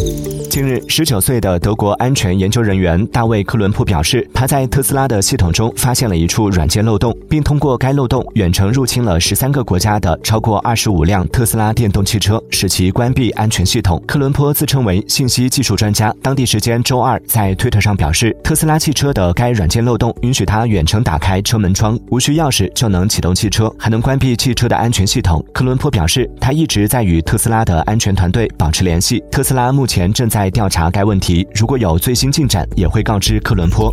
Música 近日，十九岁的德国安全研究人员大卫·克伦普表示，他在特斯拉的系统中发现了一处软件漏洞，并通过该漏洞远程入侵了十三个国家的超过二十五辆特斯拉电动汽车，使其关闭安全系统。克伦坡自称为信息技术专家，当地时间周二在推特上表示，特斯拉汽车的该软件漏洞允许他远程打开车门窗，无需钥匙就能启动汽车，还能关闭汽车的安全系统。克伦坡表示，他一直在与特斯拉的安全团队保持联系，特斯拉目前正在。调查该问题，如果有最新进展，也会告知科伦坡。